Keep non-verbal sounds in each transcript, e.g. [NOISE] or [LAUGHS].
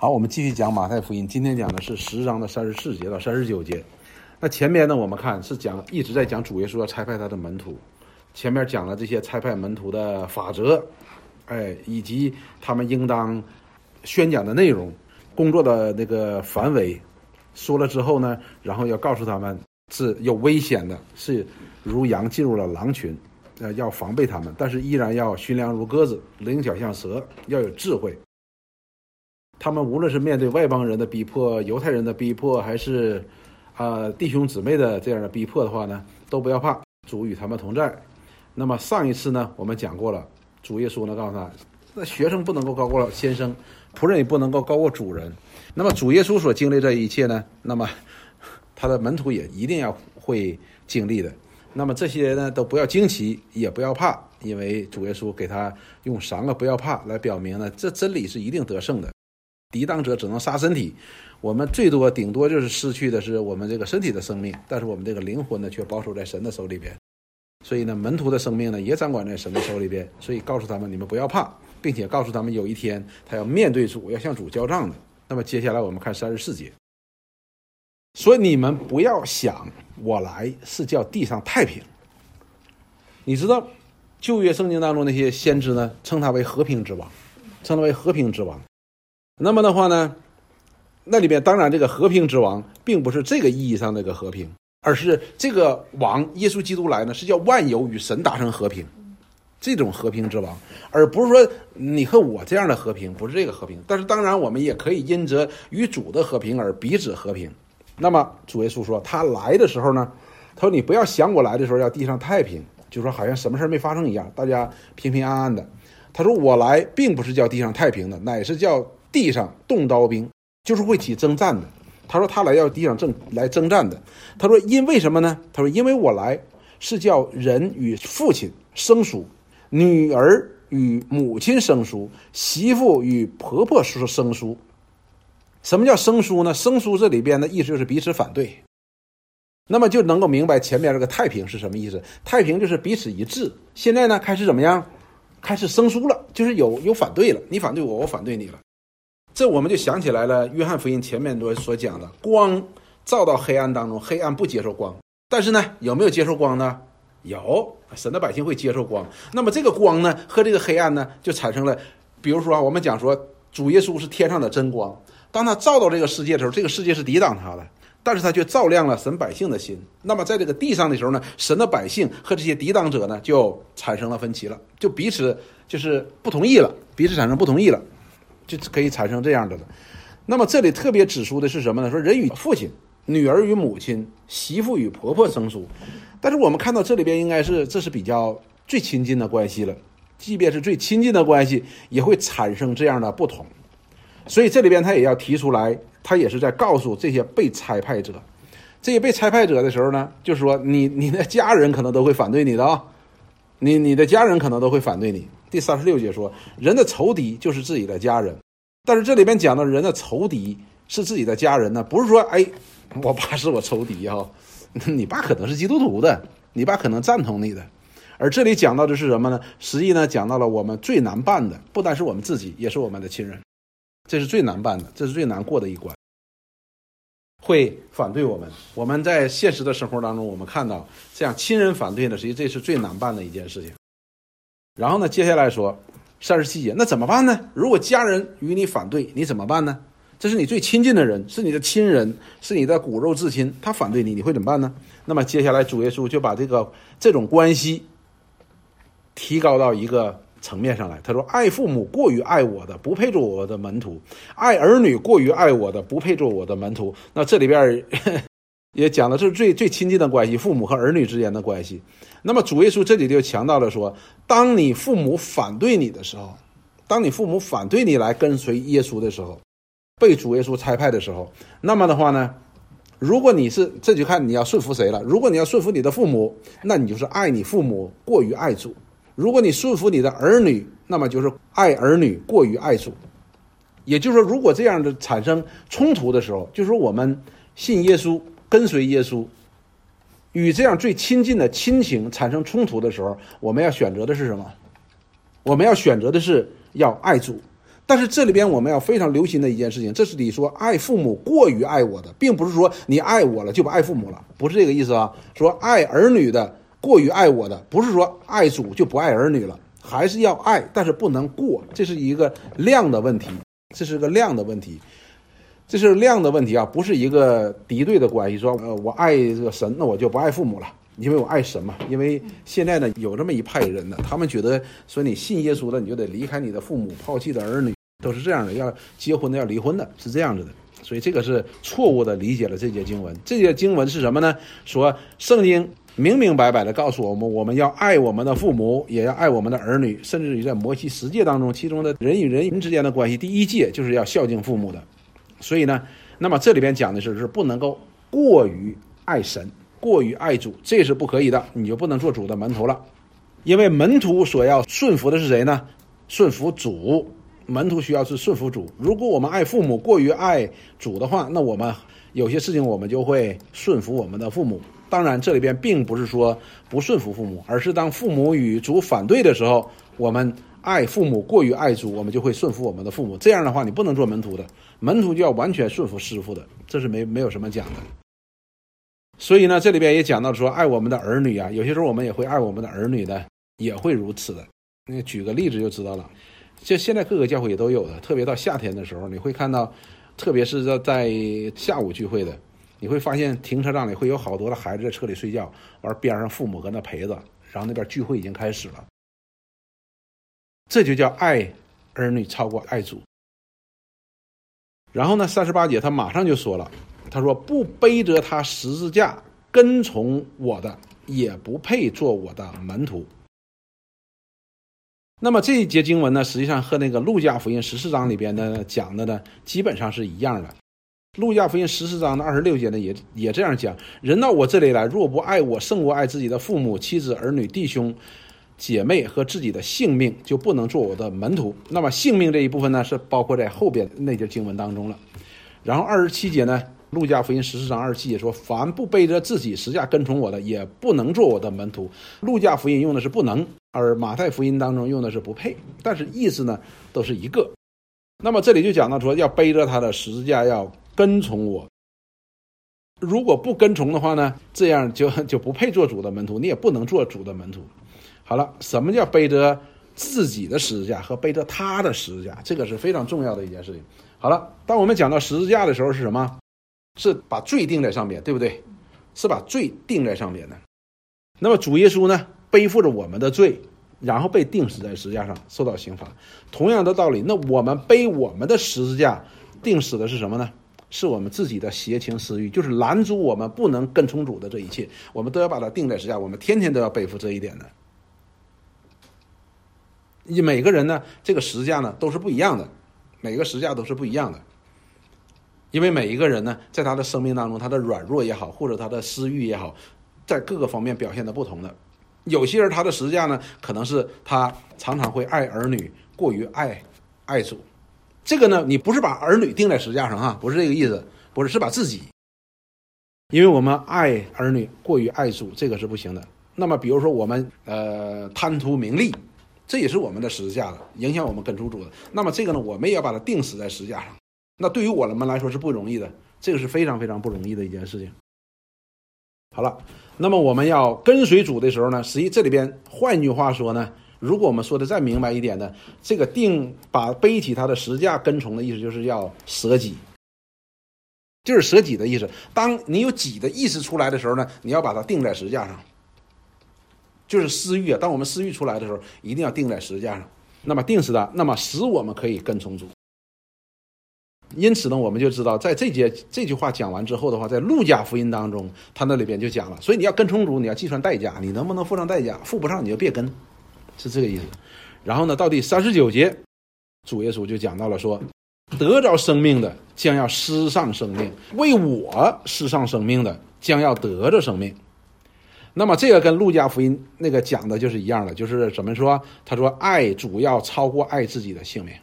好，我们继续讲马太福音。今天讲的是十章的三十四节到三十九节。那前面呢，我们看是讲一直在讲主耶稣要差派他的门徒，前面讲了这些差派门徒的法则，哎，以及他们应当宣讲的内容、工作的那个范围。说了之后呢，然后要告诉他们是有危险的，是如羊进入了狼群，呃，要防备他们，但是依然要驯良如鸽子，灵巧像蛇，要有智慧。他们无论是面对外邦人的逼迫、犹太人的逼迫，还是啊弟兄姊妹的这样的逼迫的话呢，都不要怕，主与他们同在。那么上一次呢，我们讲过了，主耶稣呢告诉他，那学生不能够高过先生，仆人也不能够高过主人。那么主耶稣所经历这一切呢，那么他的门徒也一定要会经历的。那么这些呢都不要惊奇，也不要怕，因为主耶稣给他用三个不要怕来表明呢，这真理是一定得胜的。抵挡者只能杀身体，我们最多顶多就是失去的是我们这个身体的生命，但是我们这个灵魂呢却保守在神的手里边。所以呢，门徒的生命呢也掌管在神的手里边。所以告诉他们，你们不要怕，并且告诉他们，有一天他要面对主，要向主交账的。那么接下来我们看三十四节，所以你们不要想我来是叫地上太平。你知道旧约圣经当中那些先知呢，称他为和平之王，称他为和平之王。那么的话呢，那里边当然这个和平之王，并不是这个意义上那个和平，而是这个王耶稣基督来呢，是叫万有与神达成和平，这种和平之王，而不是说你和我这样的和平，不是这个和平。但是当然，我们也可以因着与主的和平而彼此和平。那么主耶稣说，他来的时候呢，他说你不要想我来的时候要地上太平，就说好像什么事没发生一样，大家平平安安的。他说我来并不是叫地上太平的，乃是叫。地上动刀兵，就是会起征战的。他说他来要地上征来征战的。他说因为什么呢？他说因为我来是叫人与父亲生疏，女儿与母亲生疏，媳妇与婆婆是生疏。什么叫生疏呢？生疏这里边的意思就是彼此反对。那么就能够明白前面这个太平是什么意思？太平就是彼此一致。现在呢开始怎么样？开始生疏了，就是有有反对了。你反对我，我反对你了。这我们就想起来了，《约翰福音》前面多所讲的，光照到黑暗当中，黑暗不接受光。但是呢，有没有接受光呢？有，神的百姓会接受光。那么这个光呢，和这个黑暗呢，就产生了，比如说啊，我们讲说，主耶稣是天上的真光，当他照到这个世界的时候，这个世界是抵挡他的，但是他却照亮了神百姓的心。那么在这个地上的时候呢，神的百姓和这些抵挡者呢，就产生了分歧了，就彼此就是不同意了，彼此产生不同意了。就可以产生这样的了。那么这里特别指出的是什么呢？说人与父亲、女儿与母亲、媳妇与婆婆生疏。但是我们看到这里边应该是这是比较最亲近的关系了。即便是最亲近的关系，也会产生这样的不同。所以这里边他也要提出来，他也是在告诉这些被差派者，这些被差派者的时候呢，就是说你 [LAUGHS] 你的家人可能都会反对你的啊，你你的家人可能都会反对你。第三十六节说，人的仇敌就是自己的家人，但是这里边讲到人的仇敌是自己的家人呢，不是说哎，我爸是我仇敌哈，[LAUGHS] 你爸可能是基督徒的，你爸可能赞同你的，而这里讲到的是什么呢？实际呢讲到了我们最难办的，不单是我们自己，也是我们的亲人，这是最难办的，这是最难过的一关，会反对我们。我们在现实的生活当中，我们看到这样亲人反对呢，实际这是最难办的一件事情。然后呢？接下来说三十七节，那怎么办呢？如果家人与你反对，你怎么办呢？这是你最亲近的人，是你的亲人，是你的骨肉至亲，他反对你，你会怎么办呢？那么接下来主耶稣就把这个这种关系提高到一个层面上来。他说：“爱父母过于爱我的，不配做我的门徒；爱儿女过于爱我的，不配做我的门徒。”那这里边 [LAUGHS] 也讲的是最最亲近的关系，父母和儿女之间的关系。那么主耶稣这里就强调了说，当你父母反对你的时候，当你父母反对你来跟随耶稣的时候，被主耶稣差派的时候，那么的话呢，如果你是这就看你要顺服谁了。如果你要顺服你的父母，那你就是爱你父母过于爱主；如果你顺服你的儿女，那么就是爱儿女过于爱主。也就是说，如果这样的产生冲突的时候，就是我们信耶稣。跟随耶稣，与这样最亲近的亲情产生冲突的时候，我们要选择的是什么？我们要选择的是要爱主。但是这里边我们要非常留心的一件事情，这是你说爱父母过于爱我的，并不是说你爱我了就不爱父母了，不是这个意思啊。说爱儿女的过于爱我的，不是说爱主就不爱儿女了，还是要爱，但是不能过，这是一个量的问题，这是个量的问题。这是量的问题啊，不是一个敌对的关系。说，呃，我爱这个神，那我就不爱父母了，因为我爱神嘛。因为现在呢，有这么一派人呢，他们觉得说你信耶稣了，你就得离开你的父母，抛弃的儿女，都是这样的。要结婚的，要离婚的，是这样子的。所以这个是错误的理解了这节经文。这节经文是什么呢？说圣经明明白白的告诉我们，我们要爱我们的父母，也要爱我们的儿女，甚至于在摩西十诫当中，其中的人与人之间的关系，第一诫就是要孝敬父母的。所以呢，那么这里边讲的是是不能够过于爱神，过于爱主，这是不可以的，你就不能做主的门徒了。因为门徒所要顺服的是谁呢？顺服主，门徒需要是顺服主。如果我们爱父母过于爱主的话，那我们有些事情我们就会顺服我们的父母。当然，这里边并不是说不顺服父母，而是当父母与主反对的时候，我们。爱父母过于爱主，我们就会顺服我们的父母。这样的话，你不能做门徒的，门徒就要完全顺服师傅的，这是没没有什么讲的。所以呢，这里边也讲到说，爱我们的儿女啊，有些时候我们也会爱我们的儿女的，也会如此的。那举个例子就知道了，就现在各个教会也都有的，特别到夏天的时候，你会看到，特别是在在下午聚会的，你会发现停车场里会有好多的孩子在车里睡觉，完边上父母搁那陪着，然后那边聚会已经开始了。这就叫爱儿女超过爱主。然后呢，三十八节他马上就说了，他说：“不背着他十字架跟从我的，也不配做我的门徒。”那么这一节经文呢，实际上和那个路加福音十四章里边呢讲的呢，基本上是一样的。路加福音十四章的二十六节呢，也也这样讲：“人到我这里来，若不爱我胜过爱自己的父母、妻子、儿女、弟兄。”姐妹和自己的性命就不能做我的门徒。那么性命这一部分呢，是包括在后边那节经文当中了。然后二十七节呢，路加福音十四章二十七节说：“凡不背着自己十架跟从我的，也不能做我的门徒。”路加福音用的是不能，而马太福音当中用的是不配，但是意思呢都是一个。那么这里就讲到说，要背着他的十字架要跟从我。如果不跟从的话呢，这样就 [LAUGHS] 就不配做主的门徒，你也不能做主的门徒。好了，什么叫背着自己的十字架和背着他的十字架？这个是非常重要的一件事情。好了，当我们讲到十字架的时候，是什么？是把罪定在上面，对不对？是把罪定在上面的。那么主耶稣呢，背负着我们的罪，然后被钉死在十字架上，受到刑罚。同样的道理，那我们背我们的十字架，钉死的是什么呢？是我们自己的邪情私欲，就是拦阻我们不能跟从主的这一切，我们都要把它定在十字架，我们天天都要背负这一点的。你每个人呢，这个实价呢都是不一样的，每个实价都是不一样的，因为每一个人呢，在他的生命当中，他的软弱也好，或者他的私欲也好，在各个方面表现的不同的。有些人他的实价呢，可能是他常常会爱儿女过于爱爱主，这个呢，你不是把儿女钉在十字架上哈，不是这个意思，不是是把自己，因为我们爱儿女过于爱主，这个是不行的。那么比如说我们呃贪图名利。这也是我们的十字架了，影响我们跟主主的。那么这个呢，我们也要把它钉死在十字架上。那对于我们来说是不容易的，这个是非常非常不容易的一件事情。好了，那么我们要跟随主的时候呢，实际这里边换句话说呢，如果我们说的再明白一点呢，这个定把背起他的十字架跟从的意思，就是要舍己，就是舍己的意思。当你有己的意识出来的时候呢，你要把它定在十字架上。就是私欲啊！当我们私欲出来的时候，一定要定在十字架上。那么定死的，那么使我们可以跟从主。因此呢，我们就知道，在这节这句话讲完之后的话，在路加福音当中，他那里边就讲了。所以你要跟从主，你要计算代价，你能不能付上代价？付不上你就别跟，是这个意思。然后呢，到第三十九节，主耶稣就讲到了说，得着生命的将要失上生命，为我失上生命的将要得着生命。那么这个跟路加福音那个讲的就是一样的，就是怎么说？他说爱主要超过爱自己的性命。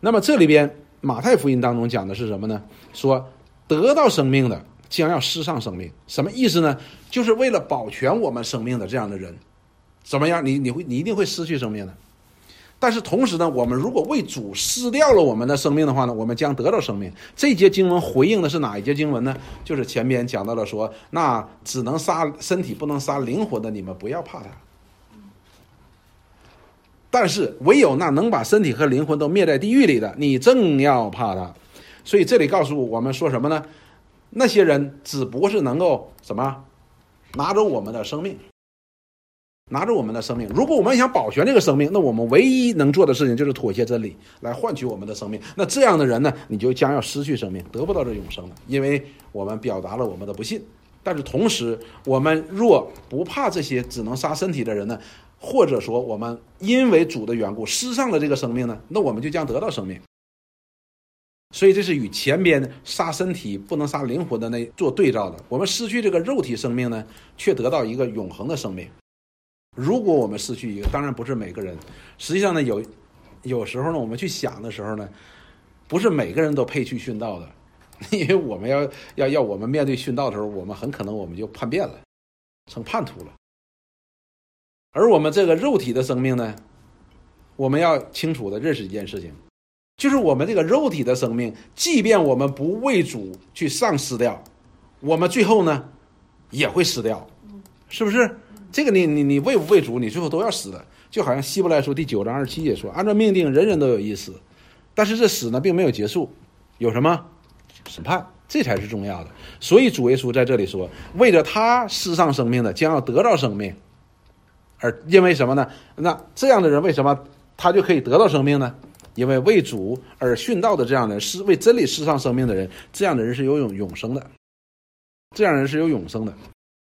那么这里边马太福音当中讲的是什么呢？说得到生命的将要失上生命，什么意思呢？就是为了保全我们生命的这样的人，怎么样？你你会你一定会失去生命的。但是同时呢，我们如果为主失掉了我们的生命的话呢，我们将得到生命。这节经文回应的是哪一节经文呢？就是前边讲到了说，那只能杀身体不能杀灵魂的，你们不要怕他。但是唯有那能把身体和灵魂都灭在地狱里的，你正要怕他。所以这里告诉我们说什么呢？那些人只不过是能够什么拿走我们的生命，拿着我们的生命。如果我们想保全这个生命，那我们唯一能做的事情就是妥协真理，来换取我们的生命。那这样的人呢，你就将要失去生命，得不到这永生了，因为我们表达了我们的不信。但是同时，我们若不怕这些只能杀身体的人呢？或者说，我们因为主的缘故失上了这个生命呢，那我们就将得到生命。所以这是与前边杀身体不能杀灵魂的那做对照的。我们失去这个肉体生命呢，却得到一个永恒的生命。如果我们失去一个，当然不是每个人。实际上呢，有有时候呢，我们去想的时候呢，不是每个人都配去殉道的，[LAUGHS] 因为我们要要要我们面对殉道的时候，我们很可能我们就叛变了，成叛徒了。而我们这个肉体的生命呢，我们要清楚的认识一件事情，就是我们这个肉体的生命，即便我们不为主去丧失掉，我们最后呢也会死掉，是不是？这个你你你为不为主，你最后都要死的。就好像希伯来书第九章二十七节说，按照命定，人人都有一死，但是这死呢并没有结束，有什么审判？这才是重要的。所以主耶稣在这里说，为了他失丧生命的，将要得到生命。而因为什么呢？那这样的人为什么他就可以得到生命呢？因为为主而殉道的这样的人，是为真理失丧生命的人，这样的人是有永永生的，这样人是有永生的。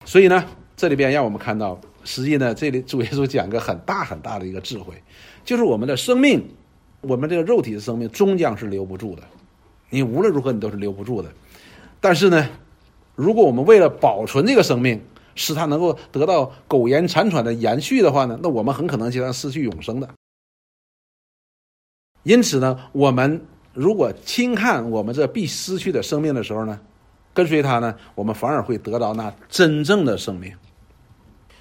所以呢，这里边让我们看到，实际呢，这里主耶稣讲个很大很大的一个智慧，就是我们的生命，我们这个肉体的生命终将是留不住的，你无论如何你都是留不住的。但是呢，如果我们为了保存这个生命，使它能够得到苟延残喘的延续的话呢，那我们很可能就将失去永生的。因此呢，我们如果轻看我们这必失去的生命的时候呢，跟随他呢，我们反而会得到那真正的生命。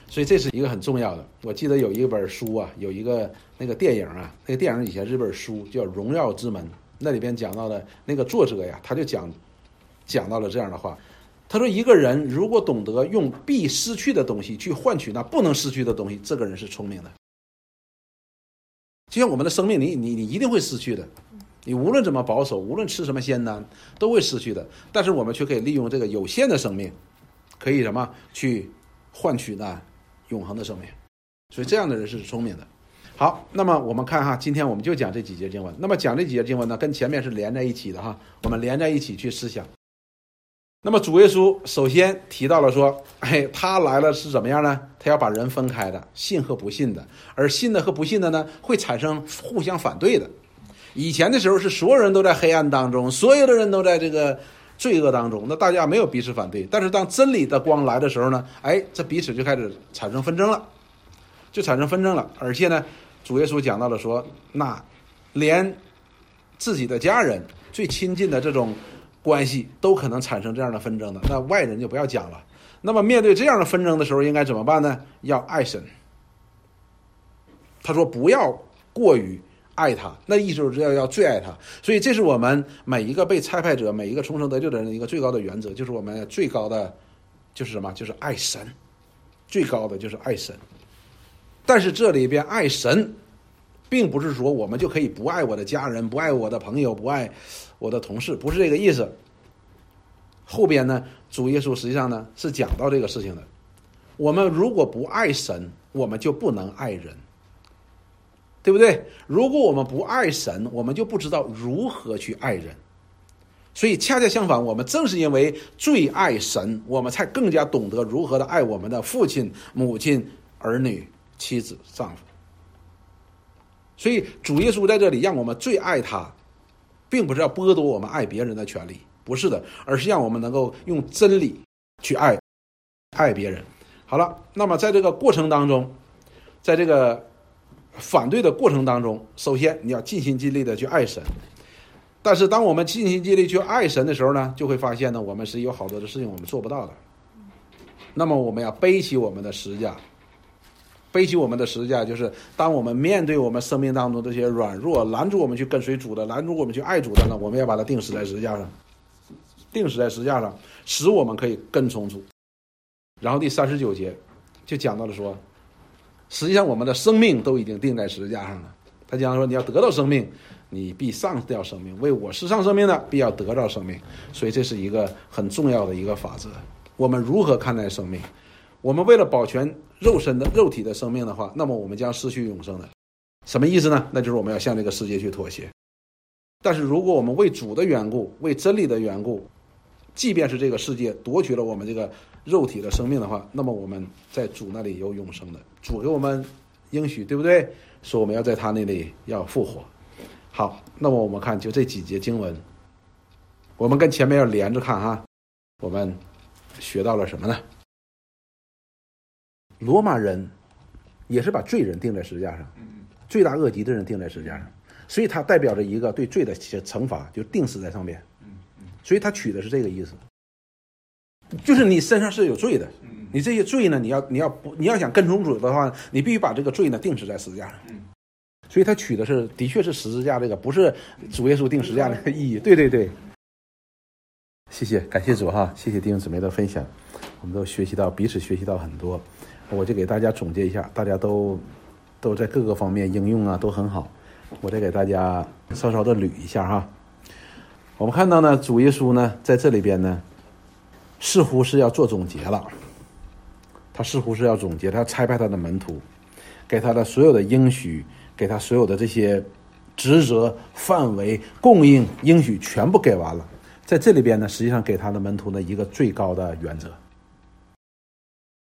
所以这是一个很重要的。我记得有一本书啊，有一个那个电影啊，那个电影以前是本书叫《荣耀之门》，那里边讲到的那个作者呀，他就讲讲到了这样的话。他说：“一个人如果懂得用必失去的东西去换取那不能失去的东西，这个人是聪明的。就像我们的生命，你你你一定会失去的。你无论怎么保守，无论吃什么仙丹，都会失去的。但是我们却可以利用这个有限的生命，可以什么去换取那永恒的生命。所以这样的人是聪明的。好，那么我们看哈，今天我们就讲这几节经文。那么讲这几节经文呢，跟前面是连在一起的哈。我们连在一起去思想。”那么主耶稣首先提到了说，哎，他来了是怎么样呢？他要把人分开的，信和不信的，而信的和不信的呢，会产生互相反对的。以前的时候是所有人都在黑暗当中，所有的人都在这个罪恶当中，那大家没有彼此反对。但是当真理的光来的时候呢，哎，这彼此就开始产生纷争了，就产生纷争了。而且呢，主耶稣讲到了说，那连自己的家人最亲近的这种。关系都可能产生这样的纷争的，那外人就不要讲了。那么面对这样的纷争的时候，应该怎么办呢？要爱神。他说不要过于爱他，那意思就是要要最爱他。所以这是我们每一个被差派者、每一个重生得救的人的一个最高的原则，就是我们最高的就是什么？就是爱神，最高的就是爱神。但是这里边爱神，并不是说我们就可以不爱我的家人、不爱我的朋友、不爱。我的同事不是这个意思。后边呢，主耶稣实际上呢是讲到这个事情的。我们如果不爱神，我们就不能爱人，对不对？如果我们不爱神，我们就不知道如何去爱人。所以恰恰相反，我们正是因为最爱神，我们才更加懂得如何的爱我们的父亲、母亲、儿女、妻子、丈夫。所以主耶稣在这里让我们最爱他。并不是要剥夺我们爱别人的权利，不是的，而是让我们能够用真理去爱，爱别人。好了，那么在这个过程当中，在这个反对的过程当中，首先你要尽心尽力的去爱神。但是当我们尽心尽力去爱神的时候呢，就会发现呢，我们是有好多的事情我们做不到的。那么我们要背起我们的十字架，背起我们的十字架，就是当我们面对我们生命当中这些软弱，拦住我们去跟随主的，拦住我们去爱主的呢，我们要把它钉死在十字架上，钉死在十字架上，使我们可以跟从主。然后第三十九节就讲到了说，实际上我们的生命都已经钉在十字架上了。他讲说，你要得到生命，你必丧掉生命；为我世上生命的，必要得到生命。所以这是一个很重要的一个法则。我们如何看待生命？我们为了保全肉身的肉体的生命的话，那么我们将失去永生的。什么意思呢？那就是我们要向这个世界去妥协。但是如果我们为主的缘故，为真理的缘故，即便是这个世界夺取了我们这个肉体的生命的话，那么我们在主那里有永生的。主给我们应许，对不对？说我们要在他那里要复活。好，那么我们看就这几节经文，我们跟前面要连着看哈。我们学到了什么呢？罗马人也是把罪人钉在十字架上，罪大恶极的人钉在十字架上，所以它代表着一个对罪的惩罚，就钉死在上面。所以他取的是这个意思，就是你身上是有罪的，你这些罪呢，你要你要不你要想跟从主的话，你必须把这个罪呢定死在十字架上。所以他取的是的确是十字架这个，不是主耶稣定十字架那个意义。对对对，谢谢感谢主哈，谢谢弟兄姊妹的分享，我们都学习到彼此学习到很多，我就给大家总结一下，大家都都在各个方面应用啊都很好，我再给大家稍稍的捋一下哈。我们看到呢，主耶稣呢在这里边呢，似乎是要做总结了。他似乎是要总结，他要拆派他的门徒，给他的所有的应许，给他所有的这些职责范围、供应应许全部给完了。在这里边呢，实际上给他的门徒呢一个最高的原则。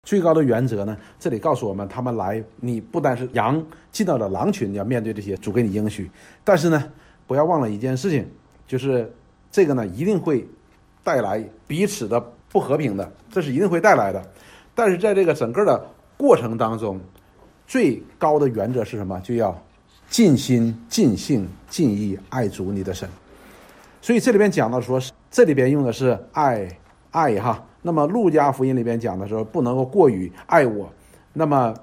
最高的原则呢，这里告诉我们，他们来，你不单是羊进到了狼群，要面对这些主给你应许，但是呢，不要忘了一件事情，就是。这个呢，一定会带来彼此的不和平的，这是一定会带来的。但是在这个整个的过程当中，最高的原则是什么？就要尽心、尽性、尽意爱主你的神。所以这里边讲到说，这里边用的是爱爱哈。那么路加福音里边讲的时候，不能够过于爱我。那么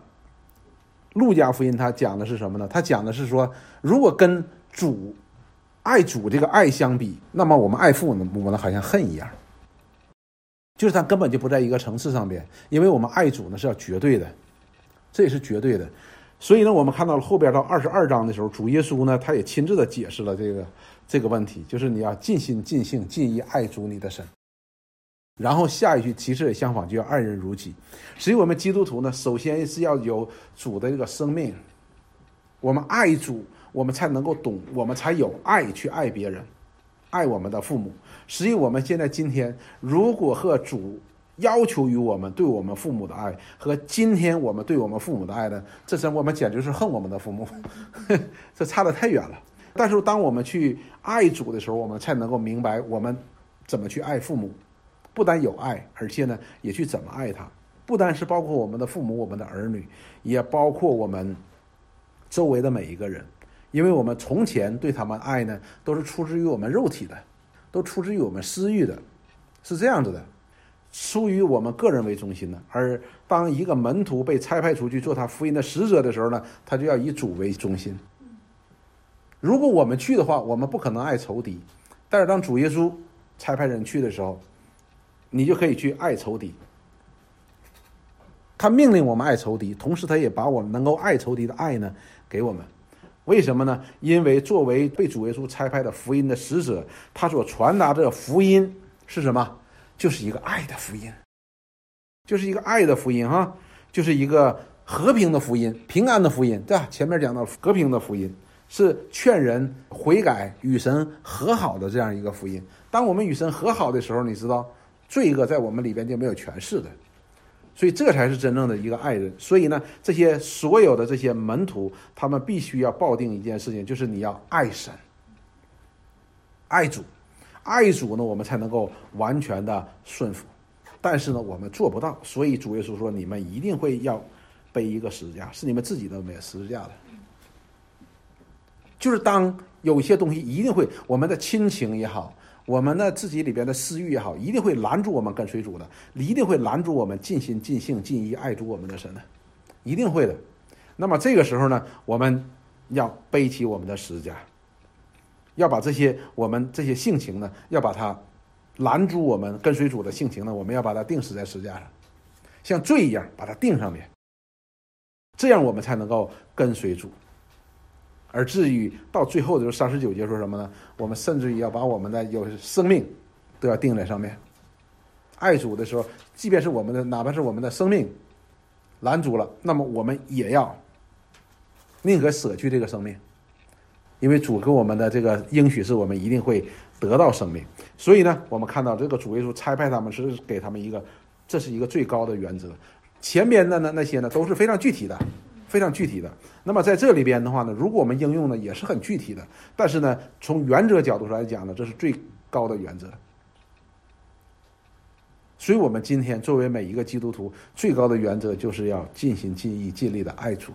路加福音他讲的是什么呢？他讲的是说，如果跟主。爱主这个爱相比，那么我们爱父呢，我们好像恨一样，就是他根本就不在一个层次上边。因为我们爱主呢是要绝对的，这也是绝对的。所以呢，我们看到了后边到二十二章的时候，主耶稣呢他也亲自的解释了这个这个问题，就是你要尽心尽性尽意爱主你的神。然后下一句其实也相反，就要爱人如己。所以我们基督徒呢，首先是要有主的这个生命，我们爱主。我们才能够懂，我们才有爱去爱别人，爱我们的父母。实际我们现在今天，如果和主要求于我们对我们父母的爱，和今天我们对我们父母的爱呢，这是我们简直是恨我们的父母，[LAUGHS] 这差得太远了。但是当我们去爱主的时候，我们才能够明白我们怎么去爱父母，不但有爱，而且呢，也去怎么爱他。不单是包括我们的父母、我们的儿女，也包括我们周围的每一个人。因为我们从前对他们爱呢，都是出自于我们肉体的，都出自于我们私欲的，是这样子的，出于我们个人为中心的。而当一个门徒被差派出去做他福音的使者的时候呢，他就要以主为中心。如果我们去的话，我们不可能爱仇敌；但是当主耶稣差派人去的时候，你就可以去爱仇敌。他命令我们爱仇敌，同时他也把我们能够爱仇敌的爱呢给我们。为什么呢？因为作为被主耶稣差派的福音的使者，他所传达的福音是什么？就是一个爱的福音，就是一个爱的福音哈，就是一个和平的福音、平安的福音，对吧？前面讲到和平的福音是劝人悔改、与神和好的这样一个福音。当我们与神和好的时候，你知道罪恶在我们里边就没有权势的。所以这才是真正的一个爱人。所以呢，这些所有的这些门徒，他们必须要抱定一件事情，就是你要爱神、爱主、爱主呢，我们才能够完全的顺服。但是呢，我们做不到。所以主耶稣说：“你们一定会要背一个十字架，是你们自己的没十字架的。”就是当有些东西一定会，我们的亲情也好。我们呢自己里边的私欲也好，一定会拦住我们跟随主的，一定会拦住我们尽心尽性尽意爱主我们的神的，一定会的。那么这个时候呢，我们要背起我们的十字架，要把这些我们这些性情呢，要把它拦住我们跟随主的性情呢，我们要把它钉死在十字架上，像罪一样把它钉上面，这样我们才能够跟随主。而至于到最后的时候，三十九节说什么呢？我们甚至于要把我们的有生命都要定在上面。爱主的时候，即便是我们的，哪怕是我们的生命拦阻了，那么我们也要宁可舍去这个生命，因为主给我们的这个应许是我们一定会得到生命。所以呢，我们看到这个主耶稣差派他们是给他们一个，这是一个最高的原则。前边的呢那些呢都是非常具体的，非常具体的。那么在这里边的话呢，如果我们应用呢也是很具体的，但是呢从原则角度上来讲呢，这是最高的原则。所以，我们今天作为每一个基督徒，最高的原则就是要尽心尽意尽力的爱主，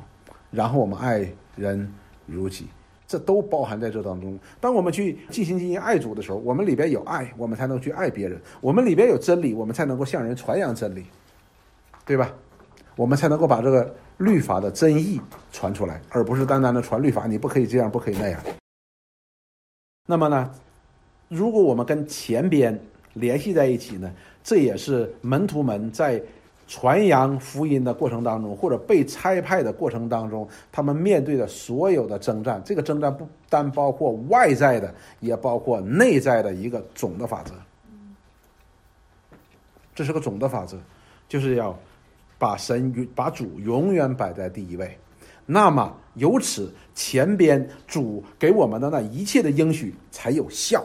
然后我们爱人如己，这都包含在这当中。当我们去尽心尽意爱主的时候，我们里边有爱，我们才能去爱别人；我们里边有真理，我们才能够向人传扬真理，对吧？我们才能够把这个律法的真意传出来，而不是单单的传律法，你不可以这样，不可以那样。那么呢，如果我们跟前边联系在一起呢？这也是门徒们在传扬福音的过程当中，或者被差派的过程当中，他们面对的所有的征战。这个征战不单包括外在的，也包括内在的一个总的法则。这是个总的法则，就是要把神把主永远摆在第一位。那么由此前边主给我们的那一切的应许才有效。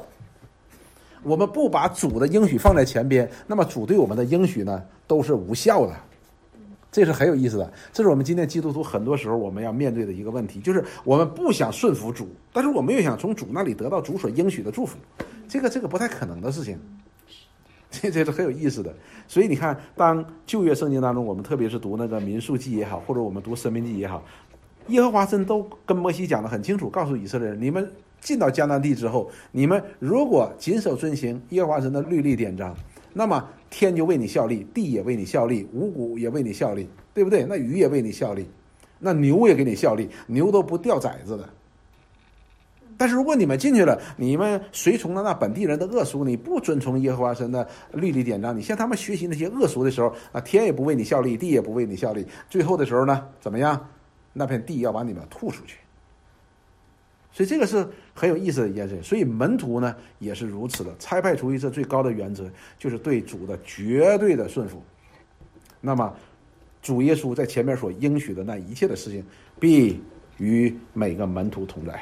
我们不把主的应许放在前边，那么主对我们的应许呢都是无效的，这是很有意思的。这是我们今天基督徒很多时候我们要面对的一个问题，就是我们不想顺服主，但是我们又想从主那里得到主所应许的祝福，这个这个不太可能的事情，[LAUGHS] 这这是很有意思的。所以你看，当旧约圣经当中，我们特别是读那个民数记也好，或者我们读生命记也好，耶和华神都跟摩西讲的很清楚，告诉以色列人，你们。进到迦南地之后，你们如果谨守遵行耶和华神的律例典章，那么天就为你效力，地也为你效力，五谷也为你效力，对不对？那鱼也为你效力，那牛也给你效力，牛都不掉崽子的。但是如果你们进去了，你们随从了那本地人的恶俗，你不遵从耶和华神的律例典章，你向他们学习那些恶俗的时候，啊，天也不为你效力，地也不为你效力，最后的时候呢，怎么样？那片地要把你们吐出去。所以这个是很有意思的一件事。所以门徒呢也是如此的。差派主义者最高的原则就是对主的绝对的顺服。那么，主耶稣在前面所应许的那一切的事情，必与每个门徒同在。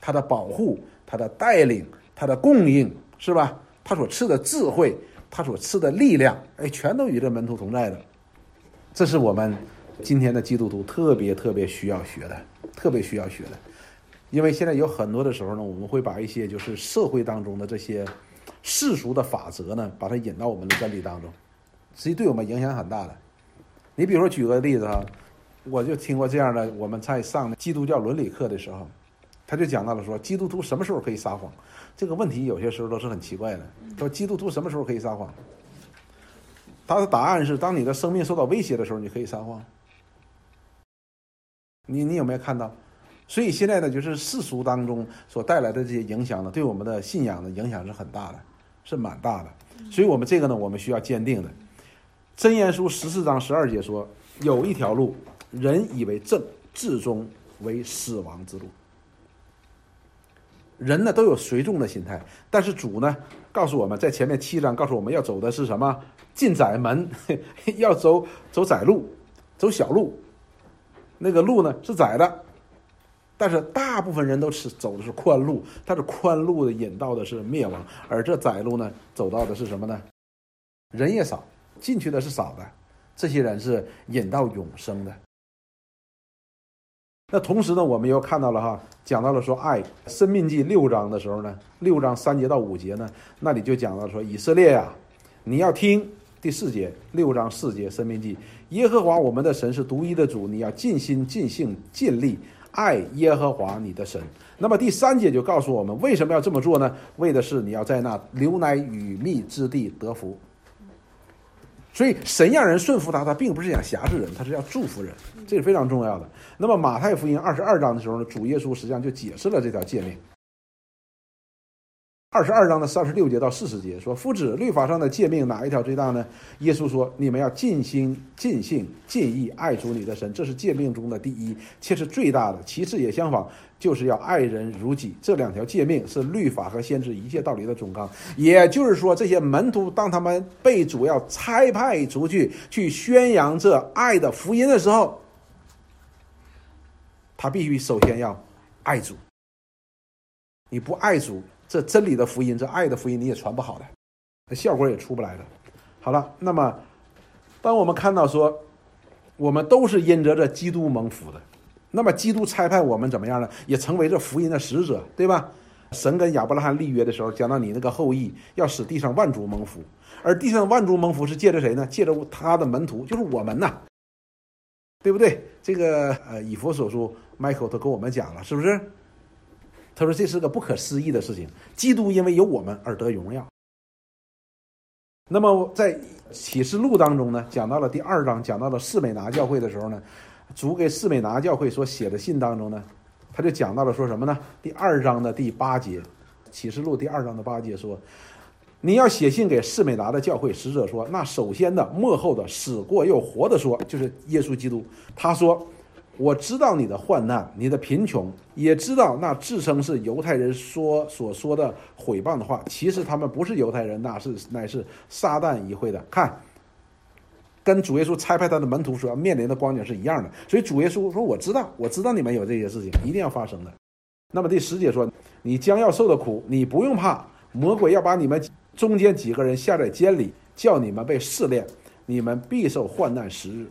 他的保护、他的带领、他的供应，是吧？他所赐的智慧、他所赐的力量，哎，全都与这门徒同在的。这是我们今天的基督徒特别特别需要学的，特别需要学的。因为现在有很多的时候呢，我们会把一些就是社会当中的这些世俗的法则呢，把它引到我们的真理当中，实际对我们影响很大的。你比如说举个例子哈，我就听过这样的，我们在上基督教伦理课的时候，他就讲到了说，基督徒什么时候可以撒谎？这个问题有些时候都是很奇怪的。说基督徒什么时候可以撒谎？他的答案是：当你的生命受到威胁的时候，你可以撒谎。你你有没有看到？所以现在呢，就是世俗当中所带来的这些影响呢，对我们的信仰的影响是很大的，是蛮大的。所以我们这个呢，我们需要坚定的。真言书十四章十二节说：“有一条路，人以为正，至终为死亡之路。”人呢都有随众的心态，但是主呢告诉我们在前面七章告诉我们要走的是什么？进窄门，[LAUGHS] 要走走窄路，走小路。那个路呢是窄的。但是大部分人都是走的是宽路，但是宽路的引到的是灭亡，而这窄路呢，走到的是什么呢？人也少，进去的是少的，这些人是引到永生的。那同时呢，我们又看到了哈，讲到了说爱，生命记六章的时候呢，六章三节到五节呢，那里就讲到说以色列呀，你要听第四节，六章四节生命记，耶和华我们的神是独一的主，你要尽心尽性尽力。爱耶和华你的神。那么第三节就告诉我们为什么要这么做呢？为的是你要在那流奶与蜜之地得福。所以神让人顺服他，他并不是想辖制人，他是要祝福人，这是非常重要的。那么马太福音二十二章的时候呢，主耶稣实际上就解释了这条诫命。二十二章的三十六节到四十节说：“夫子，律法上的诫命哪一条最大呢？”耶稣说：“你们要尽心、尽性、尽意爱主你的神，这是诫命中的第一，且是最大的。其次也相仿，就是要爱人如己。这两条诫命是律法和先知一切道理的总纲。也就是说，这些门徒当他们被主要差派出去去宣扬这爱的福音的时候，他必须首先要爱主。你不爱主。”这真理的福音，这爱的福音，你也传不好的，那效果也出不来的。好了，那么当我们看到说，我们都是因着这基督蒙福的，那么基督差派我们怎么样呢？也成为这福音的使者，对吧？神跟亚伯拉罕立约的时候，讲到你那个后裔要使地上万族蒙福，而地上万族蒙福是借着谁呢？借着他的门徒，就是我们呐，对不对？这个呃，以佛所书，Michael 都跟我们讲了，是不是？他说：“这是个不可思议的事情。基督因为有我们而得荣耀。那么在启示录当中呢，讲到了第二章，讲到了士美拿教会的时候呢，主给士美拿教会所写的信当中呢，他就讲到了说什么呢？第二章的第八节，启示录第二章的八节说：你要写信给士美拿的教会使者说，那首先的、幕后的、死过又活的说，就是耶稣基督。他说。”我知道你的患难，你的贫穷，也知道那自称是犹太人说所说的毁谤的话，其实他们不是犹太人，那是乃是撒旦议会的。看，跟主耶稣差派他的门徒所要面临的光景是一样的。所以主耶稣说：“我知道，我知道你们有这些事情，一定要发生的。”那么第十节说：“你将要受的苦，你不用怕，魔鬼要把你们中间几个人下在监里，叫你们被试炼，你们必受患难时日。”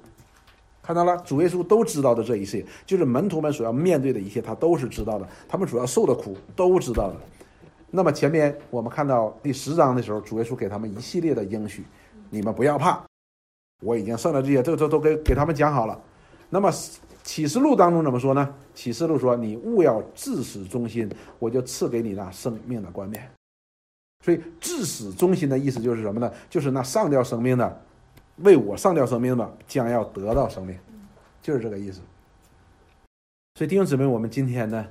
看到了，主耶稣都知道的这一切，就是门徒们所要面对的一切，他都是知道的。他们所要受的苦都知道的。那么前面我们看到第十章的时候，主耶稣给他们一系列的应许，你们不要怕，我已经胜了这些，这个都都给给他们讲好了。那么启示录当中怎么说呢？启示录说，你勿要至死忠心，我就赐给你那生命的冠冕。所以至死忠心的意思就是什么呢？就是那上吊生命的。为我上吊生命的，将要得到生命，就是这个意思。所以弟兄姊妹，我们今天呢，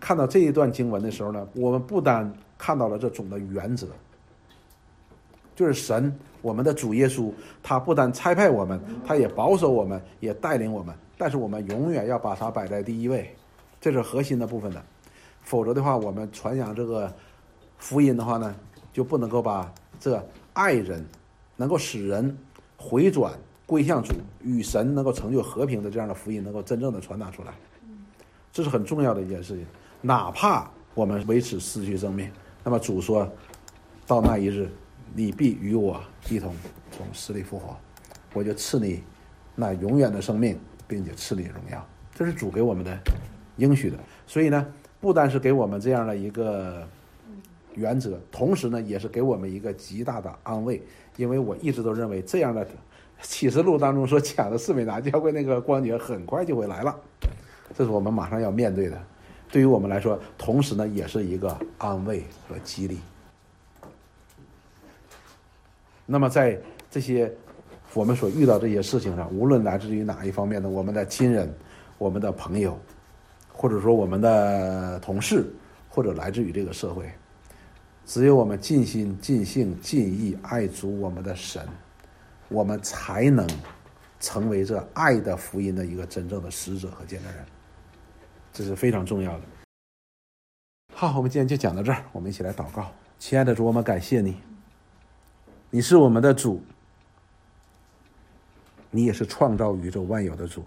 看到这一段经文的时候呢，我们不单看到了这种的原则，就是神，我们的主耶稣，他不但差派我们，他也保守我们，也带领我们，但是我们永远要把他摆在第一位，这是核心的部分的。否则的话，我们传扬这个福音的话呢，就不能够把这爱人，能够使人。回转归向主，与神能够成就和平的这样的福音，能够真正的传达出来，这是很重要的一件事情。哪怕我们为此失去生命，那么主说到那一日，你必与我一同从死里复活，我就赐你那永远的生命，并且赐你荣耀。这是主给我们的应许的。所以呢，不单是给我们这样的一个原则，同时呢，也是给我们一个极大的安慰。因为我一直都认为这样的启示录当中所讲的四美拿教会那个光景很快就会来了，这是我们马上要面对的。对于我们来说，同时呢也是一个安慰和激励。那么在这些我们所遇到这些事情上，无论来自于哪一方面的，我们的亲人、我们的朋友，或者说我们的同事，或者来自于这个社会。只有我们尽心、尽性、尽意爱主我们的神，我们才能成为这爱的福音的一个真正的使者和见证人。这是非常重要的。好，我们今天就讲到这儿，我们一起来祷告。亲爱的主，我们感谢你，你是我们的主，你也是创造宇宙万有的主，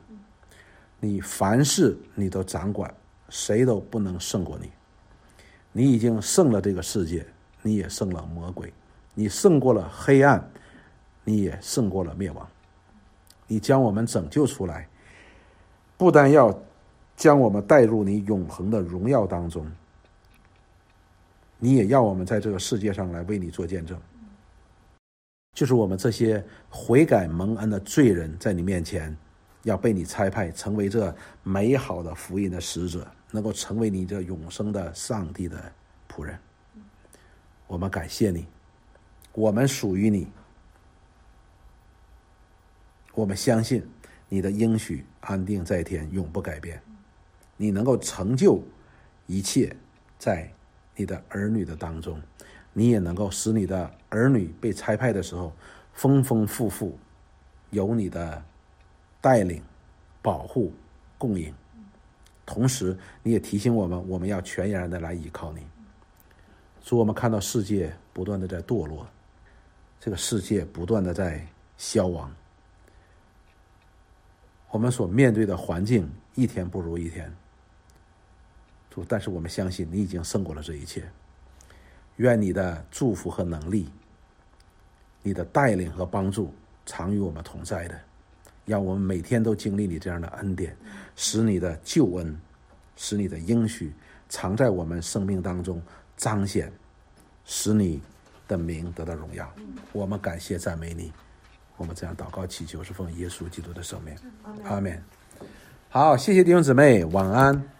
你凡事你都掌管，谁都不能胜过你。你已经胜了这个世界，你也胜了魔鬼，你胜过了黑暗，你也胜过了灭亡。你将我们拯救出来，不但要将我们带入你永恒的荣耀当中，你也要我们在这个世界上来为你做见证。就是我们这些悔改蒙恩的罪人，在你面前要被你差派，成为这美好的福音的使者。能够成为你这永生的上帝的仆人，我们感谢你，我们属于你，我们相信你的应许安定在天，永不改变。你能够成就一切在你的儿女的当中，你也能够使你的儿女被差派的时候丰丰富富，有你的带领、保护、供应。同时，你也提醒我们，我们要全然的来依靠你。主，我们看到世界不断的在堕落，这个世界不断的在消亡，我们所面对的环境一天不如一天。主，但是我们相信你已经胜过了这一切。愿你的祝福和能力，你的带领和帮助常与我们同在的，让我们每天都经历你这样的恩典，使你的救恩，使你的应许常在我们生命当中彰显，使你的名得到荣耀。我们感谢赞美你，我们这样祷告祈求是奉耶稣基督的圣名，阿门。好，谢谢弟兄姊妹，晚安。